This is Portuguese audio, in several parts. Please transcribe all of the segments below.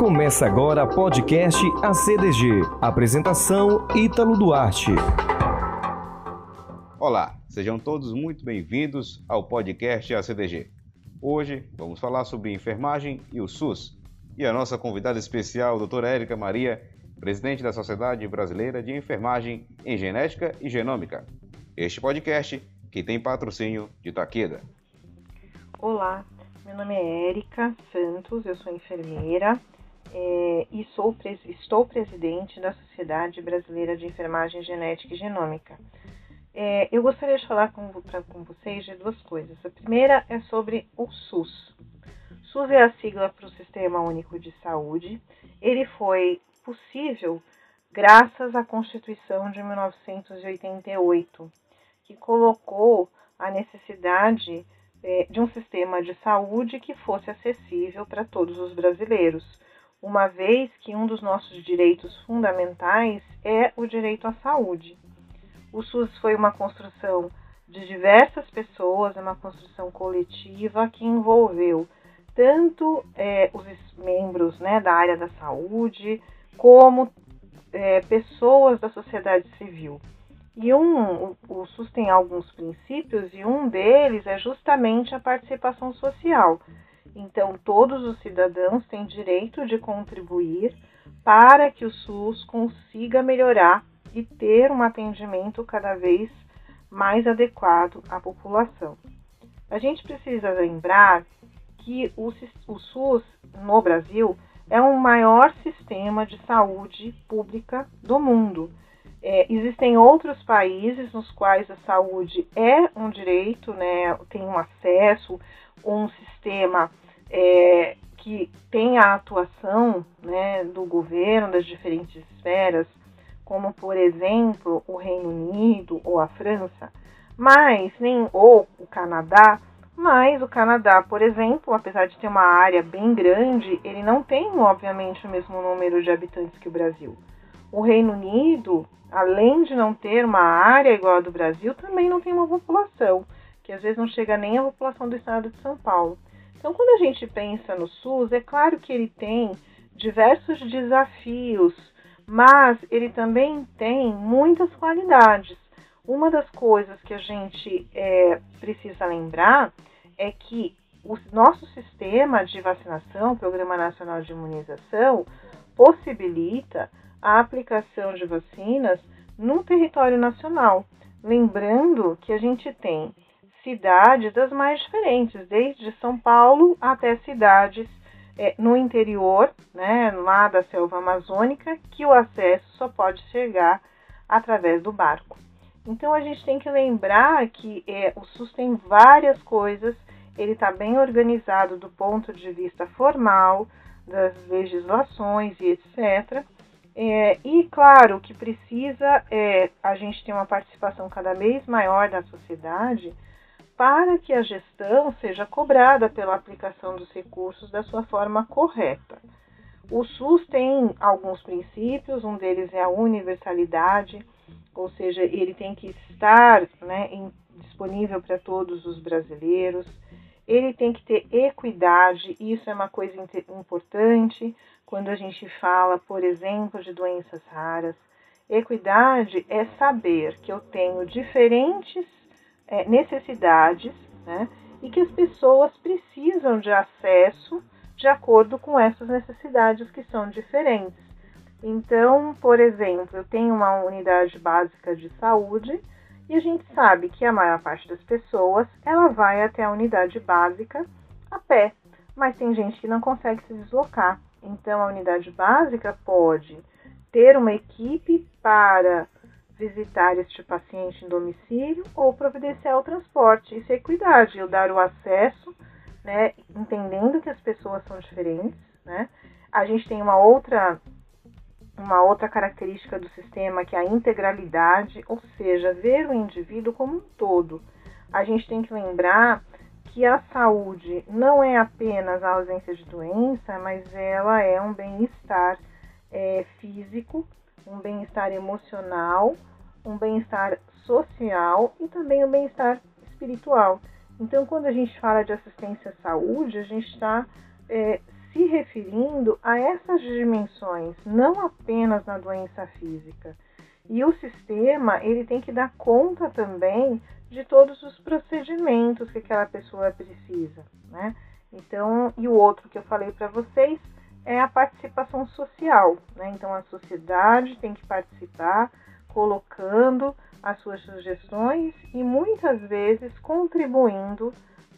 Começa agora podcast ACDG. Apresentação Ítalo Duarte. Olá, sejam todos muito bem-vindos ao podcast ACDG. Hoje vamos falar sobre enfermagem e o SUS. E a nossa convidada especial, doutora Érica Maria, presidente da Sociedade Brasileira de Enfermagem em Genética e Genômica. Este podcast que tem patrocínio de Taqueda. Olá, meu nome é Érica Santos, eu sou enfermeira é, e sou, estou presidente da Sociedade Brasileira de Enfermagem Genética e Genômica. É, eu gostaria de falar com, pra, com vocês de duas coisas. A primeira é sobre o SUS. SUS é a sigla para o Sistema Único de Saúde. Ele foi possível graças à Constituição de 1988, que colocou a necessidade é, de um sistema de saúde que fosse acessível para todos os brasileiros, uma vez que um dos nossos direitos fundamentais é o direito à saúde. O SUS foi uma construção de diversas pessoas, é uma construção coletiva que envolveu tanto é, os membros né, da área da saúde, como é, pessoas da sociedade civil. E um, o, o SUS tem alguns princípios e um deles é justamente a participação social. Então, todos os cidadãos têm direito de contribuir para que o SUS consiga melhorar e ter um atendimento cada vez mais adequado à população. A gente precisa lembrar que o, o SUS no Brasil é o maior sistema de saúde pública do mundo. É, existem outros países nos quais a saúde é um direito, né, tem um acesso, um sistema é, que tem a atuação né, do governo, das diferentes esferas, como por exemplo o Reino Unido ou a França, mas nem ou o Canadá, mas o Canadá, por exemplo, apesar de ter uma área bem grande, ele não tem, obviamente, o mesmo número de habitantes que o Brasil. O Reino Unido, além de não ter uma área igual a do Brasil, também não tem uma população, que às vezes não chega nem à população do estado de São Paulo. Então, quando a gente pensa no SUS, é claro que ele tem diversos desafios, mas ele também tem muitas qualidades. Uma das coisas que a gente é, precisa lembrar é que o nosso sistema de vacinação, Programa Nacional de Imunização, possibilita a aplicação de vacinas no território nacional. Lembrando que a gente tem cidades das mais diferentes, desde São Paulo até cidades é, no interior, né, lá da selva amazônica, que o acesso só pode chegar através do barco. Então a gente tem que lembrar que é, o SUS tem várias coisas ele está bem organizado do ponto de vista formal, das legislações e etc. É, e claro que precisa é, a gente ter uma participação cada vez maior da sociedade para que a gestão seja cobrada pela aplicação dos recursos da sua forma correta. O SUS tem alguns princípios, um deles é a universalidade, ou seja, ele tem que estar né, em, disponível para todos os brasileiros ele tem que ter equidade, isso é uma coisa importante quando a gente fala, por exemplo, de doenças raras. Equidade é saber que eu tenho diferentes é, necessidades né, e que as pessoas precisam de acesso de acordo com essas necessidades que são diferentes. Então, por exemplo, eu tenho uma unidade básica de saúde e a gente sabe que a maior parte das pessoas ela vai até a unidade básica a pé, mas tem gente que não consegue se deslocar. Então a unidade básica pode ter uma equipe para visitar este paciente em domicílio ou providenciar o transporte. Isso é equidade, eu dar o acesso, né, entendendo que as pessoas são diferentes, né? A gente tem uma outra uma outra característica do sistema que é a integralidade, ou seja, ver o indivíduo como um todo. A gente tem que lembrar que a saúde não é apenas a ausência de doença, mas ela é um bem-estar é, físico, um bem-estar emocional, um bem-estar social e também um bem-estar espiritual. Então, quando a gente fala de assistência à saúde, a gente está é, se referindo a essas dimensões, não apenas na doença física. E o sistema ele tem que dar conta também de todos os procedimentos que aquela pessoa precisa, né? Então, e o outro que eu falei para vocês é a participação social, né? Então a sociedade tem que participar, colocando as suas sugestões e muitas vezes contribuindo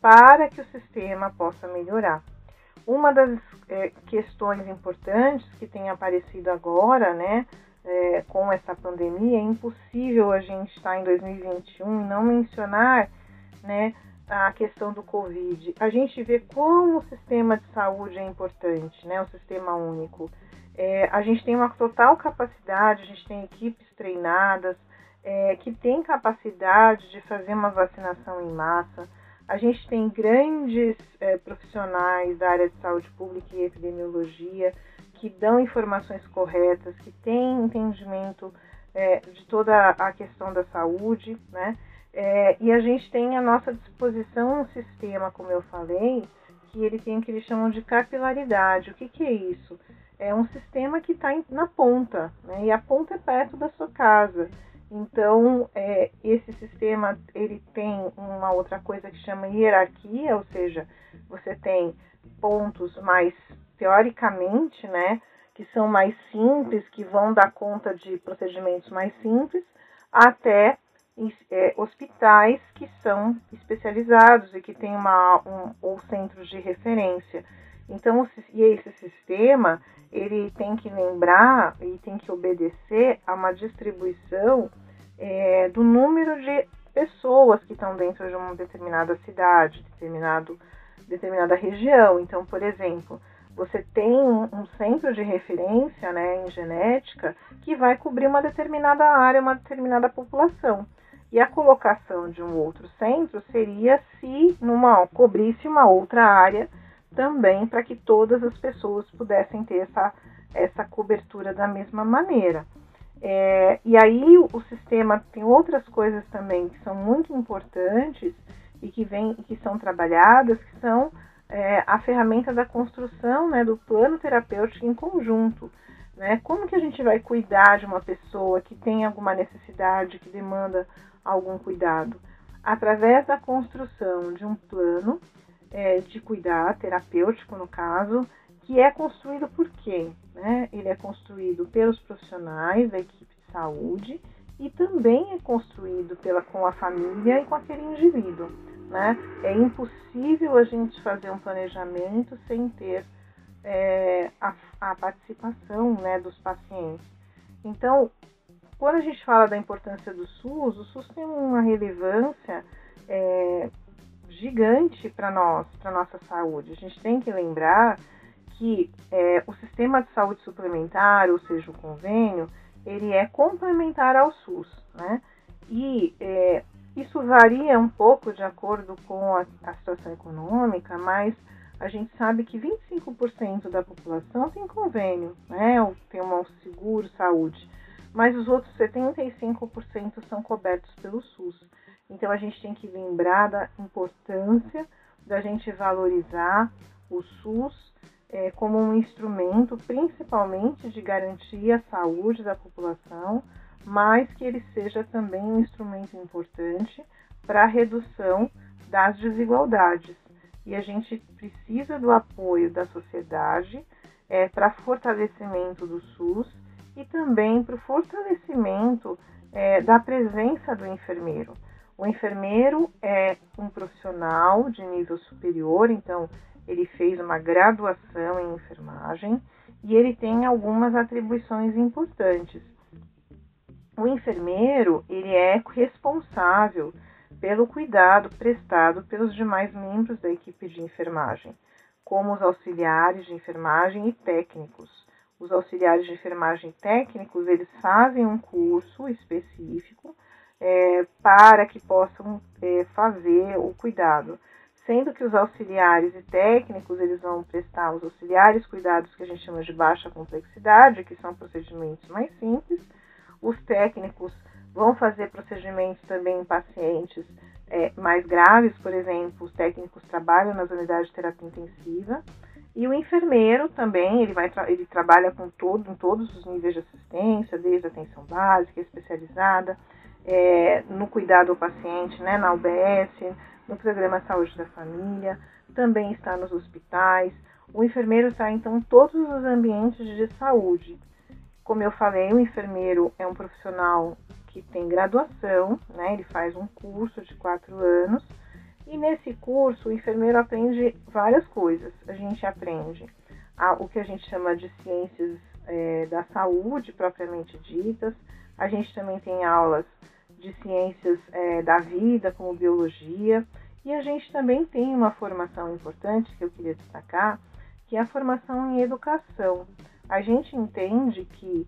para que o sistema possa melhorar. Uma das é, questões importantes que tem aparecido agora, né, é, com essa pandemia, é impossível a gente estar em 2021 e não mencionar, né, a questão do Covid. A gente vê como o sistema de saúde é importante, né, o sistema único. É, a gente tem uma total capacidade, a gente tem equipes treinadas, é, que tem capacidade de fazer uma vacinação em massa. A gente tem grandes é, profissionais da área de saúde pública e epidemiologia que dão informações corretas, que têm entendimento é, de toda a questão da saúde, né? É, e a gente tem à nossa disposição um sistema, como eu falei, que ele tem o que eles chamam de capilaridade. O que, que é isso? É um sistema que está na ponta, né? e a ponta é perto da sua casa. Então, é, esse sistema ele tem uma outra coisa que chama hierarquia, ou seja, você tem pontos mais teoricamente, né, que são mais simples, que vão dar conta de procedimentos mais simples, até é, hospitais que são especializados e que têm uma, um, ou centros de referência. Então, e esse sistema ele tem que lembrar e tem que obedecer a uma distribuição é, do número de pessoas que estão dentro de uma determinada cidade, determinado, determinada região. Então, por exemplo, você tem um, um, centro de referência né, em genética que vai cobrir uma determinada área, uma determinada população. E a colocação de um outro centro seria se numa cobrisse uma outra área também para que todas as pessoas pudessem ter essa, essa cobertura da mesma maneira. É, e aí o, o sistema tem outras coisas também que são muito importantes e que, vem, que são trabalhadas, que são é, a ferramenta da construção né, do plano terapêutico em conjunto. Né? Como que a gente vai cuidar de uma pessoa que tem alguma necessidade, que demanda algum cuidado? Através da construção de um plano é, de cuidar, terapêutico no caso, que é construído por quem? Né? Ele é construído pelos profissionais da equipe de saúde e também é construído pela, com a família e com aquele indivíduo. Né? É impossível a gente fazer um planejamento sem ter é, a, a, participação né, dos pacientes. Então, quando a gente fala da importância do SUS, o SUS tem uma relevância é, gigante para nós, para nossa saúde. A gente tem que lembrar que é, o sistema de saúde suplementar, ou seja, o convênio, ele é complementar ao SUS, né? E é, isso varia um pouco de acordo com a, a, situação econômica, mas a gente sabe que 25% da população tem convênio, né? Ou tem um seguro saúde, mas os outros 75% são cobertos pelo SUS. Então a gente tem que lembrar da importância da gente valorizar o SUS é, como um instrumento principalmente de garantir a saúde da população, mas que ele seja também um instrumento importante para a redução das desigualdades. E a gente precisa do apoio da sociedade é, para fortalecimento do SUS e também para o fortalecimento é, da presença do enfermeiro. O enfermeiro é um profissional de nível superior, então ele fez uma graduação em enfermagem e ele tem algumas atribuições importantes. O enfermeiro, ele é responsável pelo cuidado prestado pelos demais membros da equipe de enfermagem, como os auxiliares de enfermagem e técnicos. Os auxiliares de enfermagem técnicos, eles fazem um curso específico é, para que possam é, fazer o cuidado sendo que os auxiliares e técnicos eles vão prestar os auxiliares cuidados que a gente chama de baixa complexidade, que são procedimentos mais simples. Os técnicos vão fazer procedimentos também em pacientes é, mais graves, por exemplo, os técnicos trabalham nas unidades de terapia intensiva E o enfermeiro também, ele, vai ele trabalha com todo, em todos os níveis de assistência, desde atenção básica, especializada, é, no cuidado ao paciente, né, na UBS, no programa Saúde da Família, também está nos hospitais. O enfermeiro está então em todos os ambientes de saúde. Como eu falei, o enfermeiro é um profissional que tem graduação, né? Ele faz um curso de quatro anos e nesse curso o enfermeiro aprende várias coisas. A gente aprende a, o que a gente chama de ciências é, da saúde propriamente ditas. A gente também tem aulas de ciências é, da vida, como biologia, e a gente também tem uma formação importante que eu queria destacar, que é a formação em educação. A gente entende que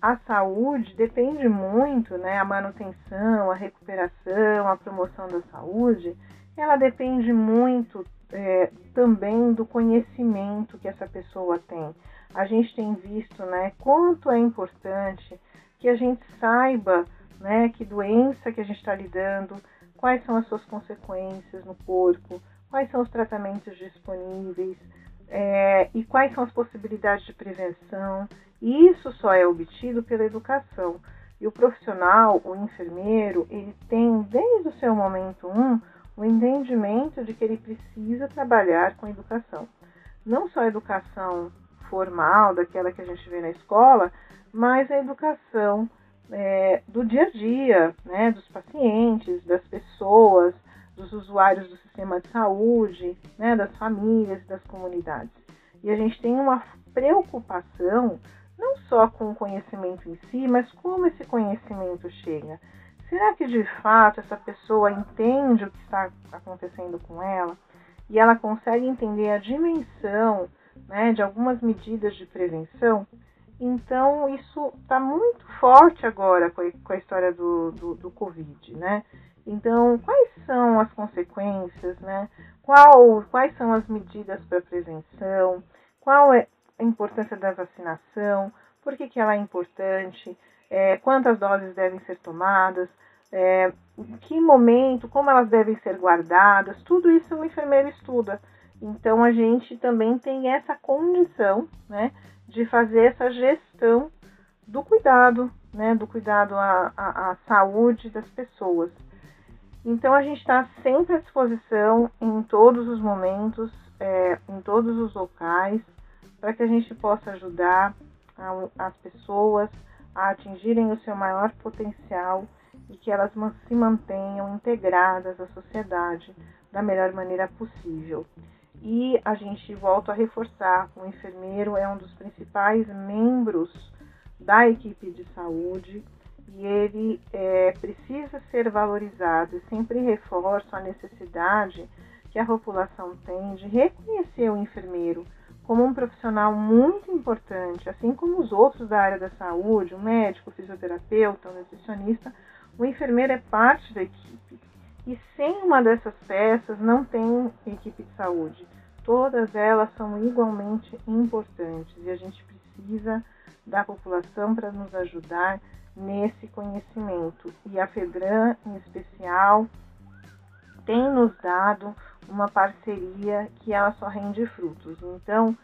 a saúde depende muito, né, a manutenção, a recuperação, a promoção da saúde, ela depende muito é, também do conhecimento que essa pessoa tem. A gente tem visto, né, quanto é importante que a gente saiba, né, que doença que a gente está lidando, quais são as suas consequências no corpo, quais são os tratamentos disponíveis é, e quais são as possibilidades de prevenção. E isso só é obtido pela educação. E o profissional, o enfermeiro, ele tem desde o seu momento um o entendimento de que ele precisa trabalhar com educação. Não só a educação formal, daquela que a gente vê na escola, mas a educação é, do dia a dia, né, dos pacientes, das pessoas, dos usuários do sistema de saúde, né, das famílias, das comunidades. E a gente tem uma preocupação não só com o conhecimento em si, mas como esse conhecimento chega. Será que de fato essa pessoa entende o que está acontecendo com ela e ela consegue entender a dimensão né, de algumas medidas de prevenção? Então, isso está muito forte agora com a, história do, do, do, Covid, né? Então, quais são as consequências, né? Qual, quais são as medidas para prevenção? Qual é a importância da vacinação? Por que, que ela é importante? É, quantas doses devem ser tomadas? É, que momento? Como elas devem ser guardadas? Tudo isso o enfermeiro estuda. Então, a gente também tem essa condição, né? de fazer essa gestão do cuidado, né, do cuidado à, à, à saúde das pessoas. Então a gente está sempre à disposição em todos os momentos, é, em todos os locais, para que a gente possa ajudar as pessoas a atingirem o seu maior potencial e que elas se mantenham integradas à sociedade da melhor maneira possível. E a gente volta a reforçar: o enfermeiro é um dos principais membros da equipe de saúde e ele é, precisa ser valorizado. E sempre reforço a necessidade que a população tem de reconhecer o enfermeiro como um profissional muito importante, assim como os outros da área da saúde, o médico, o fisioterapeuta, o nutricionista, o enfermeiro é parte da equipe. E sem uma dessas peças não tem equipe de saúde. Todas elas são igualmente importantes e a gente precisa da população para nos ajudar nesse conhecimento. E a FEDRAN, em especial, tem nos dado uma parceria que ela só rende frutos. Então,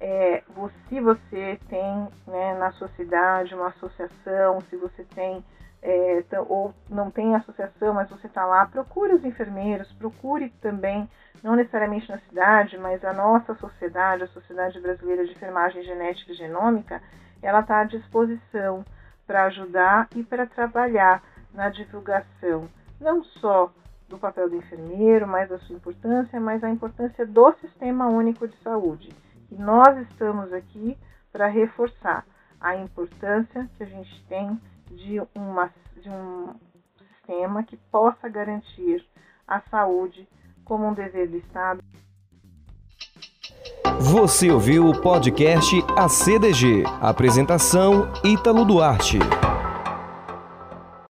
é, se você tem né, na sua cidade uma associação, se você tem é, ou não tem associação, mas você está lá, procure os enfermeiros, procure também, não necessariamente na cidade, mas a nossa sociedade, a Sociedade Brasileira de Enfermagem Genética e Genômica, ela está à disposição para ajudar e para trabalhar na divulgação, não só do papel do enfermeiro, mas da sua importância, mas a importância do Sistema Único de Saúde. E nós estamos aqui para reforçar a importância que a gente tem de, uma, de um sistema que possa garantir a saúde como um dever do Estado. Você ouviu o podcast ACDG. Apresentação Ítalo Duarte.